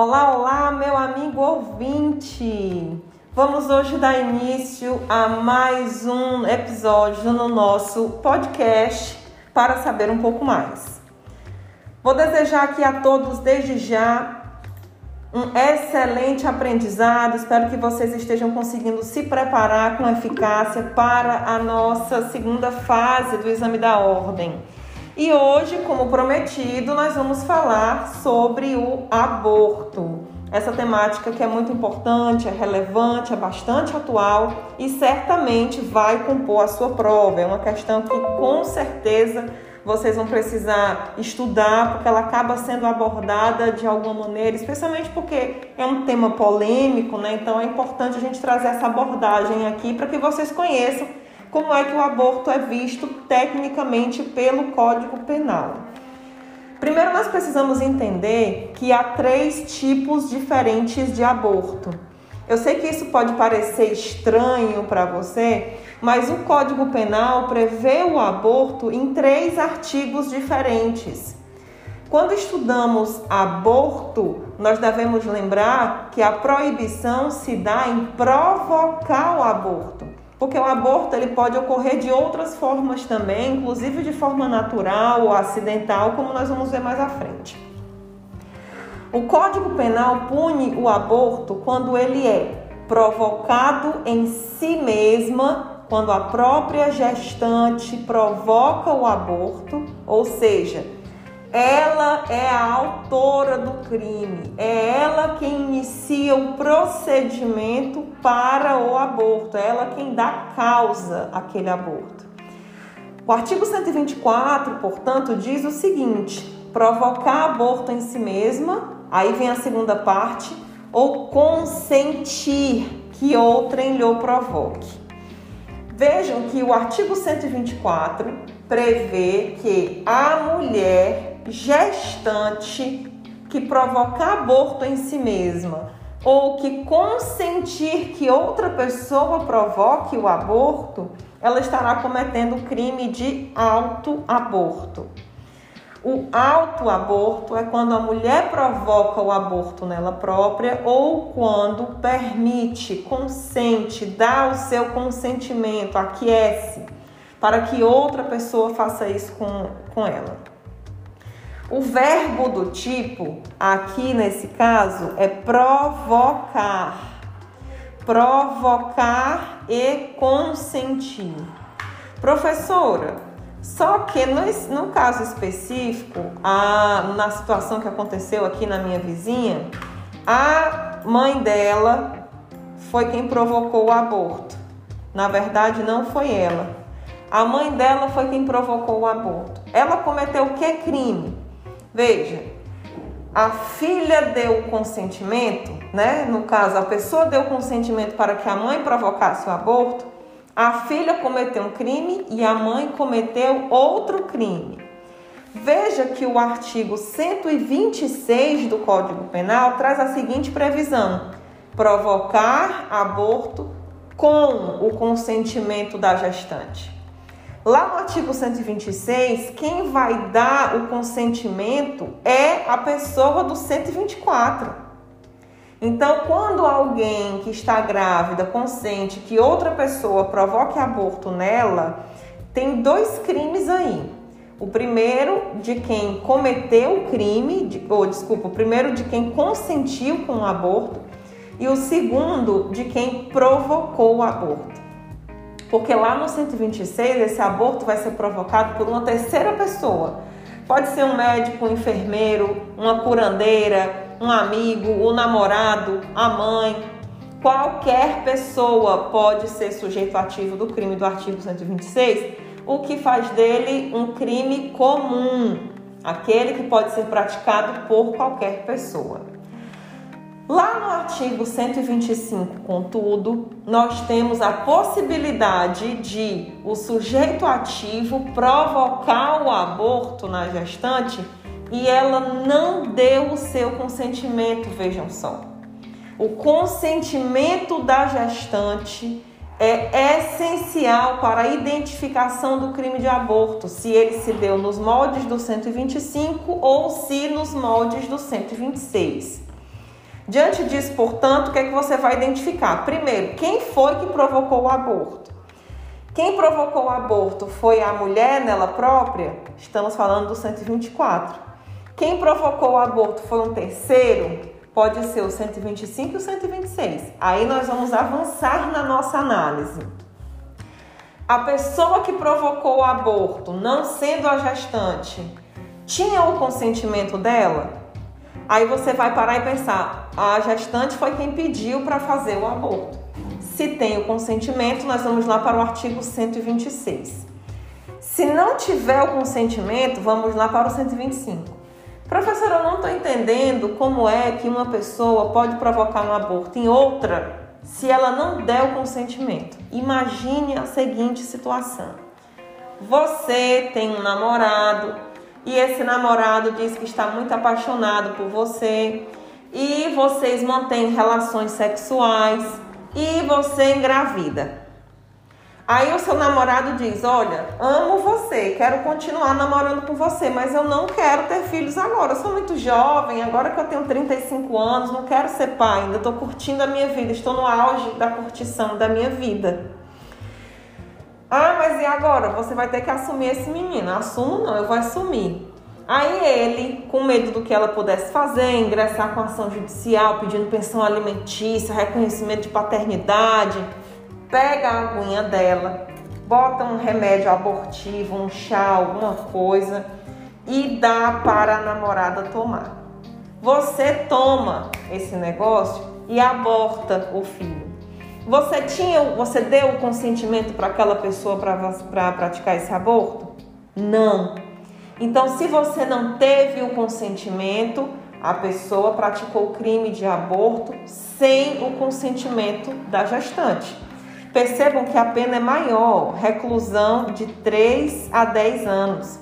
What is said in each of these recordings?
Olá, olá, meu amigo ouvinte! Vamos hoje dar início a mais um episódio no nosso podcast para saber um pouco mais. Vou desejar aqui a todos, desde já, um excelente aprendizado. Espero que vocês estejam conseguindo se preparar com eficácia para a nossa segunda fase do exame da ordem. E hoje, como prometido, nós vamos falar sobre o aborto. Essa temática que é muito importante, é relevante, é bastante atual e certamente vai compor a sua prova. É uma questão que com certeza vocês vão precisar estudar, porque ela acaba sendo abordada de alguma maneira, especialmente porque é um tema polêmico, né? Então é importante a gente trazer essa abordagem aqui para que vocês conheçam como é que o aborto é visto tecnicamente pelo Código Penal. Primeiro, nós precisamos entender que há três tipos diferentes de aborto. Eu sei que isso pode parecer estranho para você, mas o Código Penal prevê o aborto em três artigos diferentes. Quando estudamos aborto, nós devemos lembrar que a proibição se dá em provocar o aborto. Porque o aborto ele pode ocorrer de outras formas também, inclusive de forma natural ou acidental, como nós vamos ver mais à frente. O Código Penal pune o aborto quando ele é provocado em si mesma, quando a própria gestante provoca o aborto, ou seja, ela é a autora do crime, é ela quem inicia o procedimento para o aborto, é ela quem dá causa àquele aborto. O artigo 124, portanto, diz o seguinte: provocar aborto em si mesma, aí vem a segunda parte, ou consentir que outrem lhe provoque. Vejam que o artigo 124 prevê que a mulher gestante que provocar aborto em si mesma ou que consentir que outra pessoa provoque o aborto, ela estará cometendo o crime de autoaborto. O autoaborto é quando a mulher provoca o aborto nela própria ou quando permite, consente, dá o seu consentimento, aquece, para que outra pessoa faça isso com, com ela. O verbo do tipo, aqui nesse caso, é provocar. Provocar e consentir. Professora, só que no, no caso específico, a, na situação que aconteceu aqui na minha vizinha, a mãe dela foi quem provocou o aborto. Na verdade, não foi ela. A mãe dela foi quem provocou o aborto. Ela cometeu que crime? Veja, a filha deu consentimento, né? No caso, a pessoa deu consentimento para que a mãe provocasse o aborto. A filha cometeu um crime e a mãe cometeu outro crime. Veja que o artigo 126 do Código Penal traz a seguinte previsão: provocar aborto com o consentimento da gestante. Lá no artigo 126, quem vai dar o consentimento é a pessoa do 124. Então, quando alguém que está grávida consente que outra pessoa provoque aborto nela, tem dois crimes aí. O primeiro de quem cometeu o crime, de, ou desculpa, o primeiro de quem consentiu com o aborto e o segundo de quem provocou o aborto. Porque lá no 126 esse aborto vai ser provocado por uma terceira pessoa. Pode ser um médico, um enfermeiro, uma curandeira, um amigo, o um namorado, a mãe. Qualquer pessoa pode ser sujeito ativo do crime do artigo 126, o que faz dele um crime comum, aquele que pode ser praticado por qualquer pessoa. Lá no artigo 125, contudo, nós temos a possibilidade de o sujeito ativo provocar o aborto na gestante e ela não deu o seu consentimento, vejam só. O consentimento da gestante é essencial para a identificação do crime de aborto, se ele se deu nos moldes do 125 ou se nos moldes do 126. Diante disso, portanto, o que é que você vai identificar? Primeiro, quem foi que provocou o aborto? Quem provocou o aborto foi a mulher nela própria? Estamos falando do 124. Quem provocou o aborto foi um terceiro? Pode ser o 125 e o 126. Aí nós vamos avançar na nossa análise. A pessoa que provocou o aborto, não sendo a gestante, tinha o consentimento dela? Aí você vai parar e pensar: a gestante foi quem pediu para fazer o aborto. Se tem o consentimento, nós vamos lá para o artigo 126. Se não tiver o consentimento, vamos lá para o 125. Professora, eu não estou entendendo como é que uma pessoa pode provocar um aborto em outra se ela não der o consentimento. Imagine a seguinte situação: você tem um namorado, e esse namorado diz que está muito apaixonado por você e vocês mantêm relações sexuais e você engravida. Aí o seu namorado diz: Olha, amo você, quero continuar namorando com você, mas eu não quero ter filhos agora. Eu sou muito jovem, agora que eu tenho 35 anos, não quero ser pai, ainda estou curtindo a minha vida, estou no auge da curtição da minha vida. Ah, mas e agora? Você vai ter que assumir esse menino. Assumo não, eu vou assumir. Aí ele, com medo do que ela pudesse fazer, ingressar com ação judicial, pedindo pensão alimentícia, reconhecimento de paternidade, pega a aguinha dela, bota um remédio abortivo, um chá, alguma coisa e dá para a namorada tomar. Você toma esse negócio e aborta o filho. Você tinha, você deu o consentimento para aquela pessoa para praticar esse aborto? Não. Então, se você não teve o consentimento, a pessoa praticou o crime de aborto sem o consentimento da gestante. Percebam que a pena é maior, reclusão de 3 a 10 anos.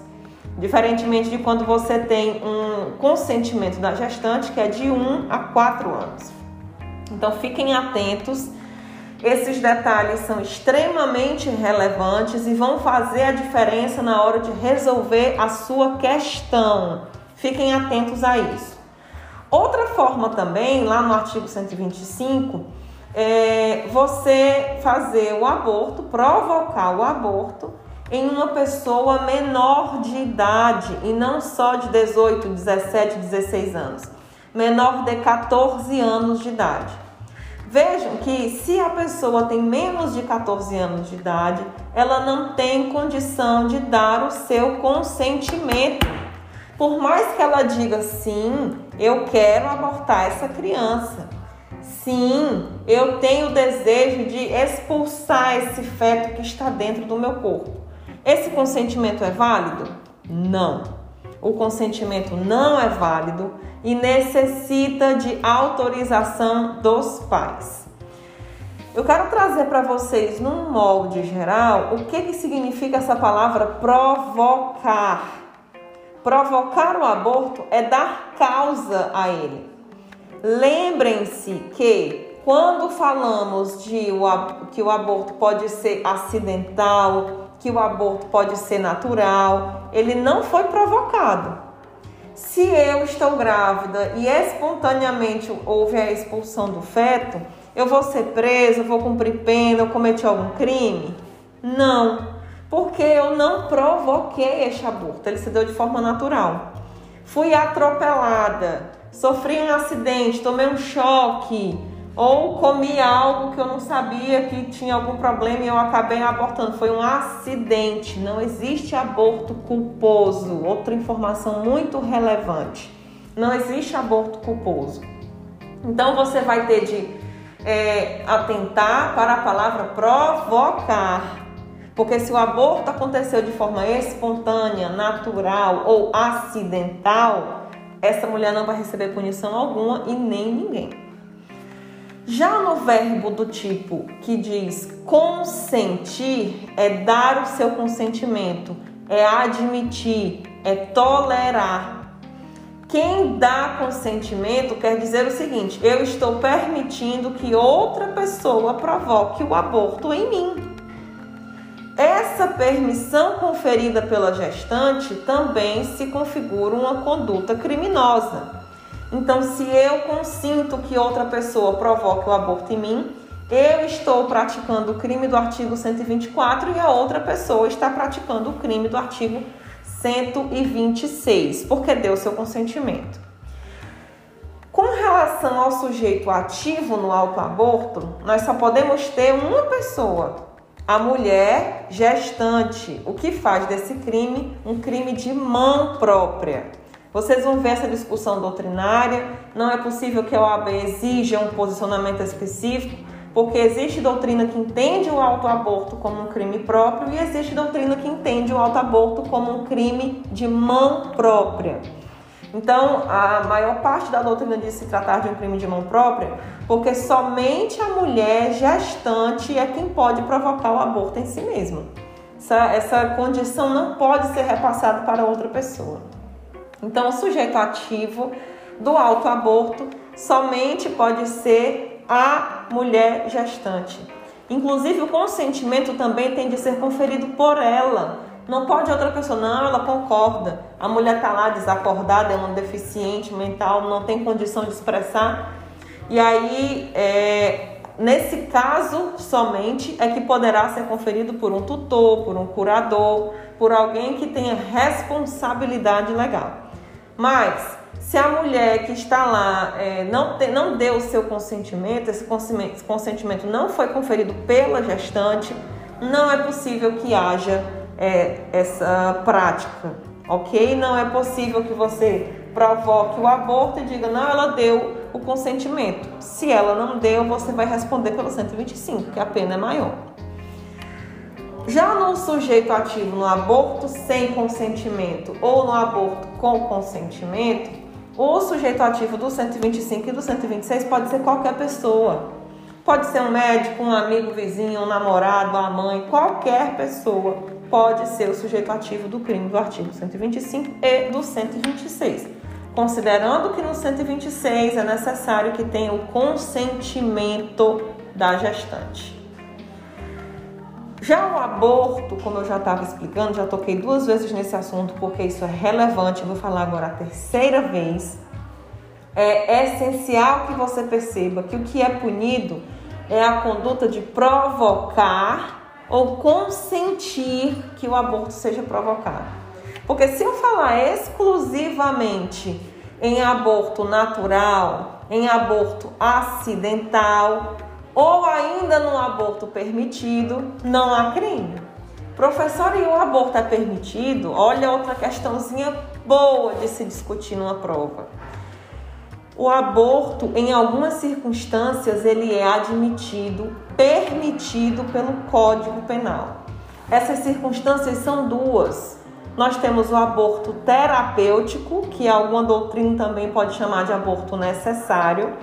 Diferentemente de quando você tem um consentimento da gestante, que é de 1 a 4 anos. Então fiquem atentos esses detalhes são extremamente relevantes e vão fazer a diferença na hora de resolver a sua questão. Fiquem atentos a isso. Outra forma também, lá no artigo 125, é você fazer o aborto, provocar o aborto em uma pessoa menor de idade e não só de 18, 17, 16 anos, menor de 14 anos de idade. Vejam que se a pessoa tem menos de 14 anos de idade, ela não tem condição de dar o seu consentimento. Por mais que ela diga sim, eu quero abortar essa criança. Sim, eu tenho o desejo de expulsar esse feto que está dentro do meu corpo. Esse consentimento é válido? Não. O consentimento não é válido e necessita de autorização dos pais. Eu quero trazer para vocês, num molde geral, o que, que significa essa palavra provocar. Provocar o aborto é dar causa a ele. Lembrem-se que quando falamos de que o aborto pode ser acidental, que o aborto pode ser natural, ele não foi provocado. Se eu estou grávida e espontaneamente houve a expulsão do feto, eu vou ser presa, vou cumprir pena, eu cometi algum crime? Não, porque eu não provoquei este aborto, ele se deu de forma natural. Fui atropelada, sofri um acidente, tomei um choque, ou comi algo que eu não sabia que tinha algum problema e eu acabei abortando. Foi um acidente, não existe aborto culposo. Outra informação muito relevante: não existe aborto culposo. Então você vai ter de é, atentar para a palavra provocar. Porque se o aborto aconteceu de forma espontânea, natural ou acidental, essa mulher não vai receber punição alguma e nem ninguém. Já no verbo do tipo que diz consentir, é dar o seu consentimento, é admitir, é tolerar. Quem dá consentimento quer dizer o seguinte: eu estou permitindo que outra pessoa provoque o aborto em mim. Essa permissão conferida pela gestante também se configura uma conduta criminosa. Então, se eu consinto que outra pessoa provoque o aborto em mim, eu estou praticando o crime do artigo 124 e a outra pessoa está praticando o crime do artigo 126, porque deu seu consentimento. Com relação ao sujeito ativo no autoaborto, nós só podemos ter uma pessoa, a mulher gestante, o que faz desse crime um crime de mão própria. Vocês vão ver essa discussão doutrinária. Não é possível que a OAB exija um posicionamento específico, porque existe doutrina que entende o autoaborto como um crime próprio e existe doutrina que entende o autoaborto como um crime de mão própria. Então, a maior parte da doutrina diz se tratar de um crime de mão própria, porque somente a mulher gestante é quem pode provocar o aborto em si mesma. Essa, essa condição não pode ser repassada para outra pessoa. Então, o sujeito ativo do autoaborto somente pode ser a mulher gestante. Inclusive, o consentimento também tem de ser conferido por ela. Não pode outra pessoa, não, ela concorda. A mulher está lá desacordada, é uma deficiente mental, não tem condição de expressar. E aí, é, nesse caso somente, é que poderá ser conferido por um tutor, por um curador, por alguém que tenha responsabilidade legal. Mas, se a mulher que está lá é, não, te, não deu o seu consentimento, esse consentimento não foi conferido pela gestante, não é possível que haja é, essa prática, ok? Não é possível que você provoque o aborto e diga, não, ela deu o consentimento. Se ela não deu, você vai responder pelo 125, que a pena é maior. Já no sujeito ativo no aborto sem consentimento ou no aborto com consentimento, o sujeito ativo do 125 e do 126 pode ser qualquer pessoa. Pode ser um médico, um amigo vizinho, um namorado, a mãe, qualquer pessoa pode ser o sujeito ativo do crime do artigo 125 e do 126. Considerando que no 126 é necessário que tenha o consentimento da gestante. Já o aborto, como eu já estava explicando, já toquei duas vezes nesse assunto porque isso é relevante, eu vou falar agora a terceira vez. É essencial que você perceba que o que é punido é a conduta de provocar ou consentir que o aborto seja provocado. Porque se eu falar exclusivamente em aborto natural, em aborto acidental, ou ainda no aborto permitido, não há crime. Professor, e o aborto é permitido? Olha outra questãozinha boa de se discutir numa prova. O aborto, em algumas circunstâncias, ele é admitido, permitido pelo Código Penal. Essas circunstâncias são duas. Nós temos o aborto terapêutico, que alguma doutrina também pode chamar de aborto necessário,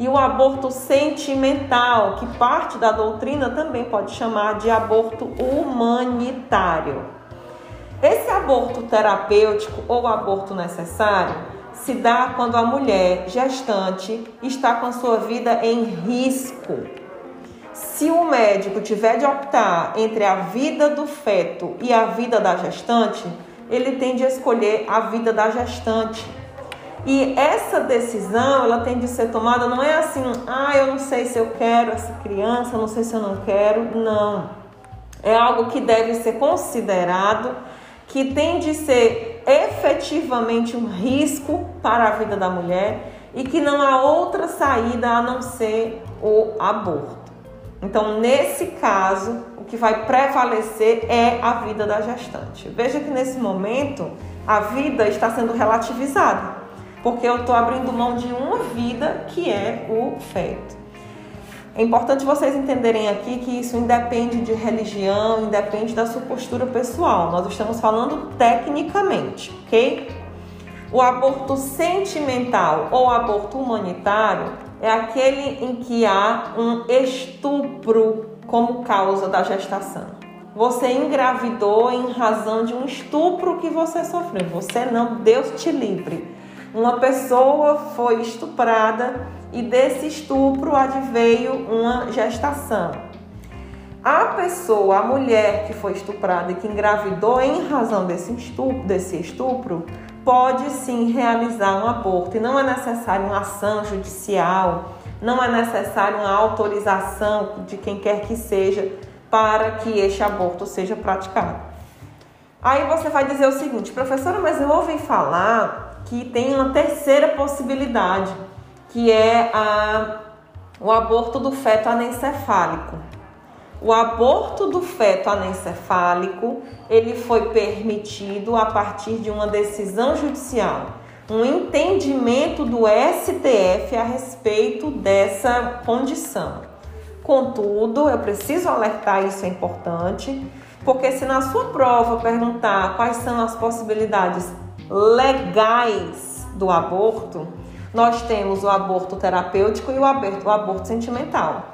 e o aborto sentimental, que parte da doutrina também pode chamar de aborto humanitário. Esse aborto terapêutico ou aborto necessário se dá quando a mulher gestante está com a sua vida em risco. Se o médico tiver de optar entre a vida do feto e a vida da gestante, ele tem de escolher a vida da gestante e essa decisão, ela tem de ser tomada, não é assim, ah, eu não sei se eu quero essa criança, não sei se eu não quero. Não. É algo que deve ser considerado, que tem de ser efetivamente um risco para a vida da mulher e que não há outra saída a não ser o aborto. Então, nesse caso, o que vai prevalecer é a vida da gestante. Veja que nesse momento a vida está sendo relativizada porque eu estou abrindo mão de uma vida que é o feto. É importante vocês entenderem aqui que isso independe de religião, independe da sua postura pessoal. Nós estamos falando tecnicamente, ok? O aborto sentimental ou aborto humanitário é aquele em que há um estupro como causa da gestação. Você engravidou em razão de um estupro que você sofreu. Você não, Deus te livre uma pessoa foi estuprada e desse estupro adveio uma gestação. A pessoa, a mulher que foi estuprada e que engravidou em razão desse estupro, desse estupro pode sim realizar um aborto e não é necessário uma ação judicial, não é necessário uma autorização de quem quer que seja para que este aborto seja praticado. Aí você vai dizer o seguinte, professora, mas eu ouvi falar que tem uma terceira possibilidade, que é a, o aborto do feto anencefálico. O aborto do feto anencefálico, ele foi permitido a partir de uma decisão judicial, um entendimento do STF a respeito dessa condição. Contudo, eu preciso alertar, isso é importante, porque se na sua prova perguntar quais são as possibilidades legais do aborto, nós temos o aborto terapêutico e o aborto, o aborto sentimental.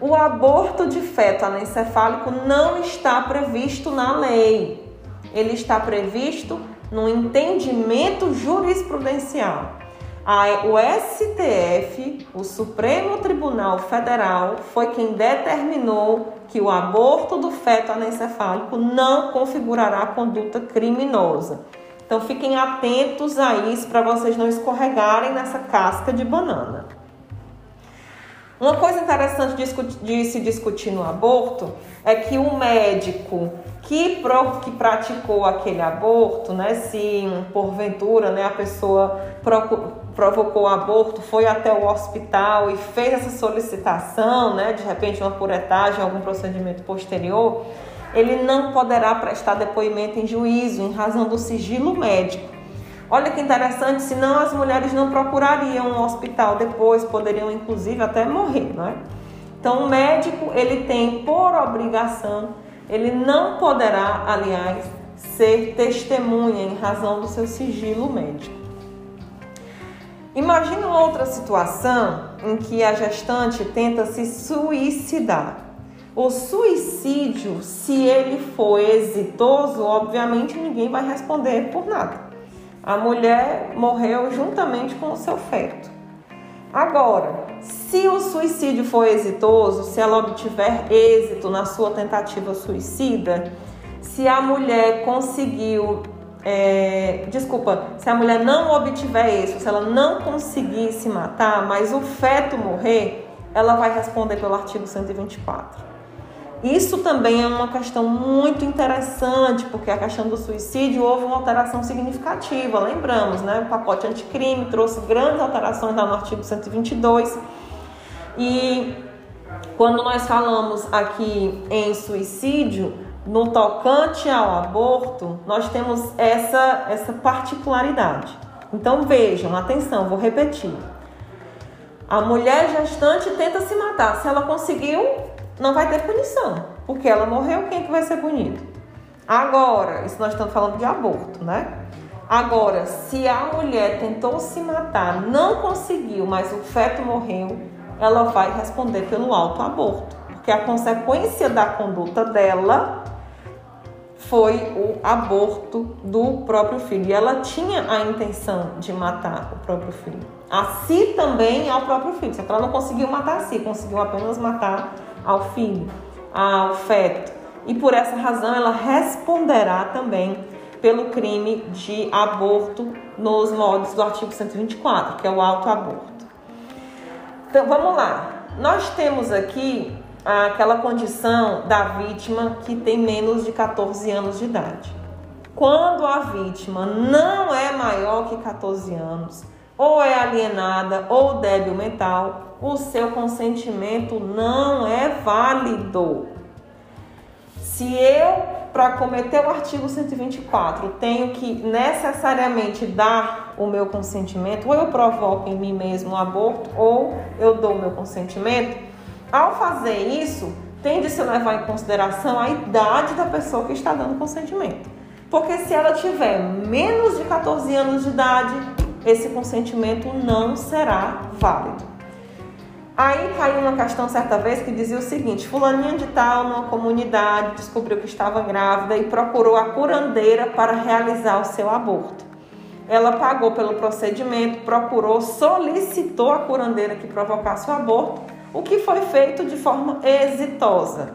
O aborto de feto anencefálico não está previsto na lei. Ele está previsto no entendimento jurisprudencial. o STF, o Supremo Tribunal Federal, foi quem determinou que o aborto do feto anencefálico não configurará conduta criminosa. Então fiquem atentos a isso para vocês não escorregarem nessa casca de banana. Uma coisa interessante de, se discutir no aborto é que o médico que, pro, que praticou aquele aborto, né, se porventura né, a pessoa provocou o aborto, foi até o hospital e fez essa solicitação, né, de repente uma curetagem, algum procedimento posterior, ele não poderá prestar depoimento em juízo em razão do sigilo médico. Olha que interessante, senão as mulheres não procurariam um hospital depois, poderiam inclusive até morrer, não é? Então o médico, ele tem por obrigação, ele não poderá, aliás, ser testemunha em razão do seu sigilo médico. Imagina outra situação em que a gestante tenta se suicidar. O suicídio, se ele for exitoso, obviamente ninguém vai responder por nada a mulher morreu juntamente com o seu feto. Agora, se o suicídio for exitoso, se ela obtiver êxito na sua tentativa suicida, se a mulher conseguiu, é, desculpa, se a mulher não obtiver isso, se ela não conseguir se matar, mas o feto morrer, ela vai responder pelo artigo 124. Isso também é uma questão muito interessante, porque a questão do suicídio houve uma alteração significativa. Lembramos, né? O pacote anticrime trouxe grandes alterações lá no artigo 122. E quando nós falamos aqui em suicídio, no tocante ao aborto, nós temos essa, essa particularidade. Então vejam, atenção, vou repetir. A mulher gestante tenta se matar. Se ela conseguiu, não vai ter punição, porque ela morreu, quem é que vai ser punido? Agora, isso nós estamos falando de aborto, né? Agora, se a mulher tentou se matar, não conseguiu, mas o feto morreu, ela vai responder pelo autoaborto, porque a consequência da conduta dela foi o aborto do próprio filho. E ela tinha a intenção de matar o próprio filho. A si também ao próprio filho. Só que ela não conseguiu matar a si, conseguiu apenas matar ao filho, ao feto. E por essa razão ela responderá também pelo crime de aborto nos moldes do artigo 124, que é o autoaborto. Então vamos lá. Nós temos aqui aquela condição da vítima que tem menos de 14 anos de idade. Quando a vítima não é maior que 14 anos, ou é alienada ou débil mental, o seu consentimento não é válido. Se eu, para cometer o artigo 124, tenho que necessariamente dar o meu consentimento, ou eu provoco em mim mesmo um aborto, ou eu dou o meu consentimento, ao fazer isso, tem de se levar em consideração a idade da pessoa que está dando consentimento. Porque se ela tiver menos de 14 anos de idade, esse consentimento não será válido. Aí caiu uma questão certa vez que dizia o seguinte: Fulaninha de Tal, numa comunidade, descobriu que estava grávida e procurou a curandeira para realizar o seu aborto. Ela pagou pelo procedimento, procurou, solicitou a curandeira que provocasse o aborto, o que foi feito de forma exitosa.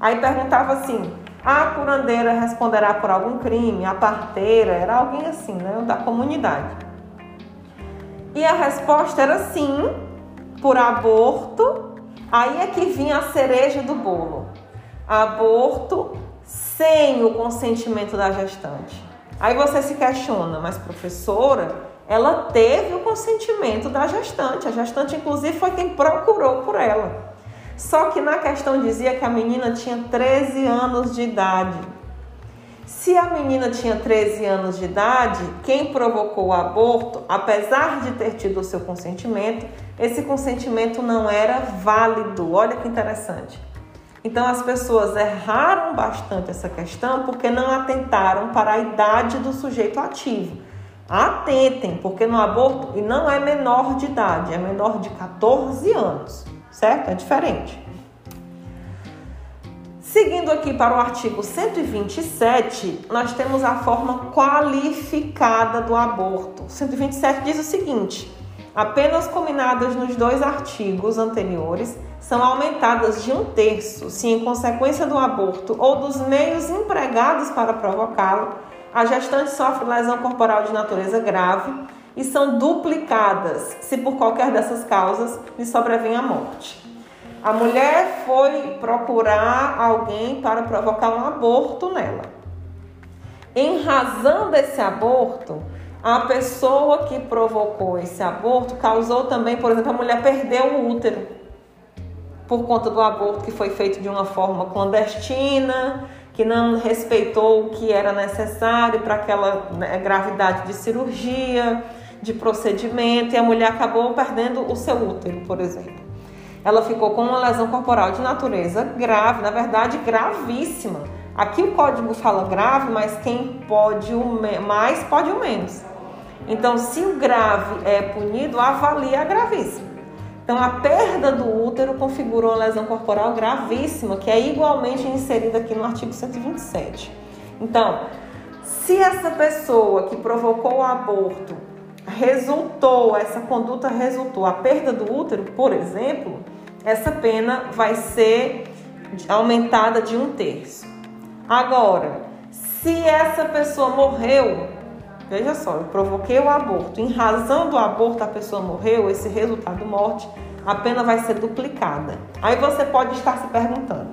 Aí perguntava assim: a curandeira responderá por algum crime? A parteira? Era alguém assim, né? Da comunidade. E a resposta era sim, por aborto. Aí é que vinha a cereja do bolo. Aborto sem o consentimento da gestante. Aí você se questiona, mas professora, ela teve o consentimento da gestante. A gestante, inclusive, foi quem procurou por ela. Só que na questão dizia que a menina tinha 13 anos de idade. Se a menina tinha 13 anos de idade, quem provocou o aborto, apesar de ter tido o seu consentimento, esse consentimento não era válido. Olha que interessante. Então as pessoas erraram bastante essa questão porque não atentaram para a idade do sujeito ativo. Atentem, porque no aborto e não é menor de idade, é menor de 14 anos, certo? É diferente. Seguindo aqui para o artigo 127, nós temos a forma qualificada do aborto. 127 diz o seguinte: apenas combinadas nos dois artigos anteriores são aumentadas de um terço se, em consequência do aborto ou dos meios empregados para provocá-lo, a gestante sofre lesão corporal de natureza grave e são duplicadas se, por qualquer dessas causas, lhe sobrevém a morte. A mulher foi procurar alguém para provocar um aborto nela. Em razão desse aborto, a pessoa que provocou esse aborto causou também, por exemplo, a mulher perdeu o útero por conta do aborto que foi feito de uma forma clandestina, que não respeitou o que era necessário para aquela né, gravidade de cirurgia, de procedimento, e a mulher acabou perdendo o seu útero, por exemplo. Ela ficou com uma lesão corporal de natureza grave, na verdade gravíssima. Aqui o código fala grave, mas quem pode o mais pode o menos. Então, se o grave é punido, avalia a gravíssima. Então, a perda do útero configura uma lesão corporal gravíssima, que é igualmente inserida aqui no artigo 127. Então, se essa pessoa que provocou o aborto resultou, essa conduta resultou a perda do útero, por exemplo, essa pena vai ser aumentada de um terço. Agora, se essa pessoa morreu, Veja só, eu provoquei o aborto. Em razão do aborto, a pessoa morreu, esse resultado morte, a pena vai ser duplicada. Aí você pode estar se perguntando,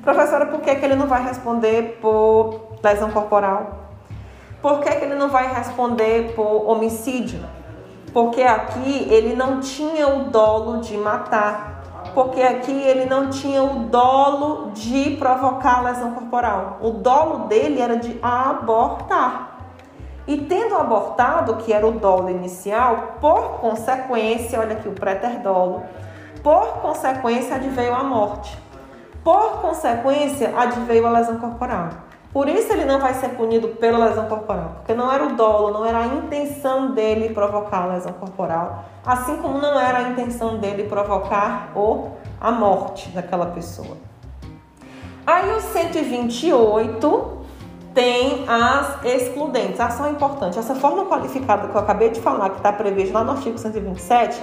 professora, por que, que ele não vai responder por lesão corporal? Por que, que ele não vai responder por homicídio? Porque aqui ele não tinha o dolo de matar. Porque aqui ele não tinha o dolo de provocar lesão corporal. O dolo dele era de abortar. E tendo abortado, que era o dolo inicial, por consequência, olha aqui o preterdolo, por consequência adveio a morte. Por consequência adveio a lesão corporal. Por isso ele não vai ser punido pela lesão corporal, porque não era o dolo, não era a intenção dele provocar a lesão corporal, assim como não era a intenção dele provocar o, a morte daquela pessoa. Aí o 128 tem as excludentes. Ação importante. Essa forma qualificada que eu acabei de falar, que está prevista lá no artigo 127,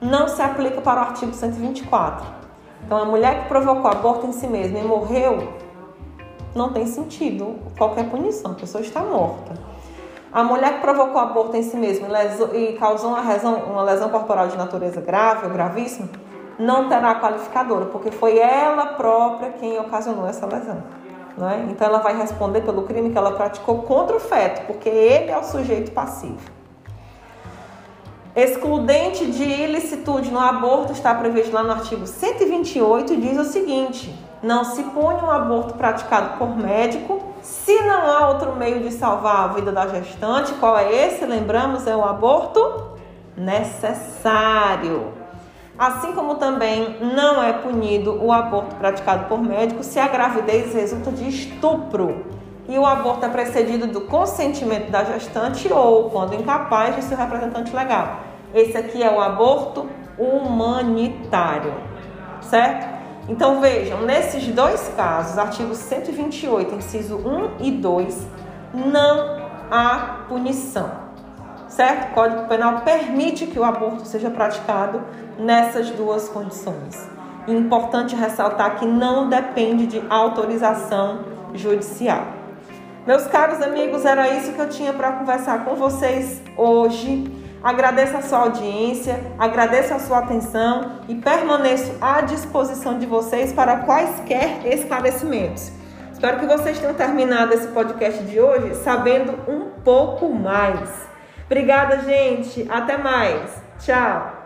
não se aplica para o artigo 124. Então, a mulher que provocou aborto em si mesma e morreu, não tem sentido qualquer punição, a pessoa está morta. A mulher que provocou aborto em si mesma e causou uma lesão, uma lesão corporal de natureza grave ou gravíssima, não terá qualificadora, porque foi ela própria quem ocasionou essa lesão. É? Então ela vai responder pelo crime que ela praticou contra o feto, porque ele é o sujeito passivo. Excludente de ilicitude no aborto está previsto lá no artigo 128 e diz o seguinte: não se pune um aborto praticado por médico se não há outro meio de salvar a vida da gestante. Qual é esse? Lembramos, é o aborto necessário. Assim como também não é punido o aborto praticado por médico se a gravidez resulta de estupro e o aborto é precedido do consentimento da gestante ou, quando incapaz, de seu representante legal. Esse aqui é o aborto humanitário, certo? Então vejam, nesses dois casos, artigo 128, inciso 1 e 2, não há punição certo? O Código Penal permite que o aborto seja praticado nessas duas condições. importante ressaltar que não depende de autorização judicial. Meus caros amigos, era isso que eu tinha para conversar com vocês hoje. Agradeço a sua audiência, agradeço a sua atenção e permaneço à disposição de vocês para quaisquer esclarecimentos. Espero que vocês tenham terminado esse podcast de hoje sabendo um pouco mais. Obrigada, gente. Até mais. Tchau.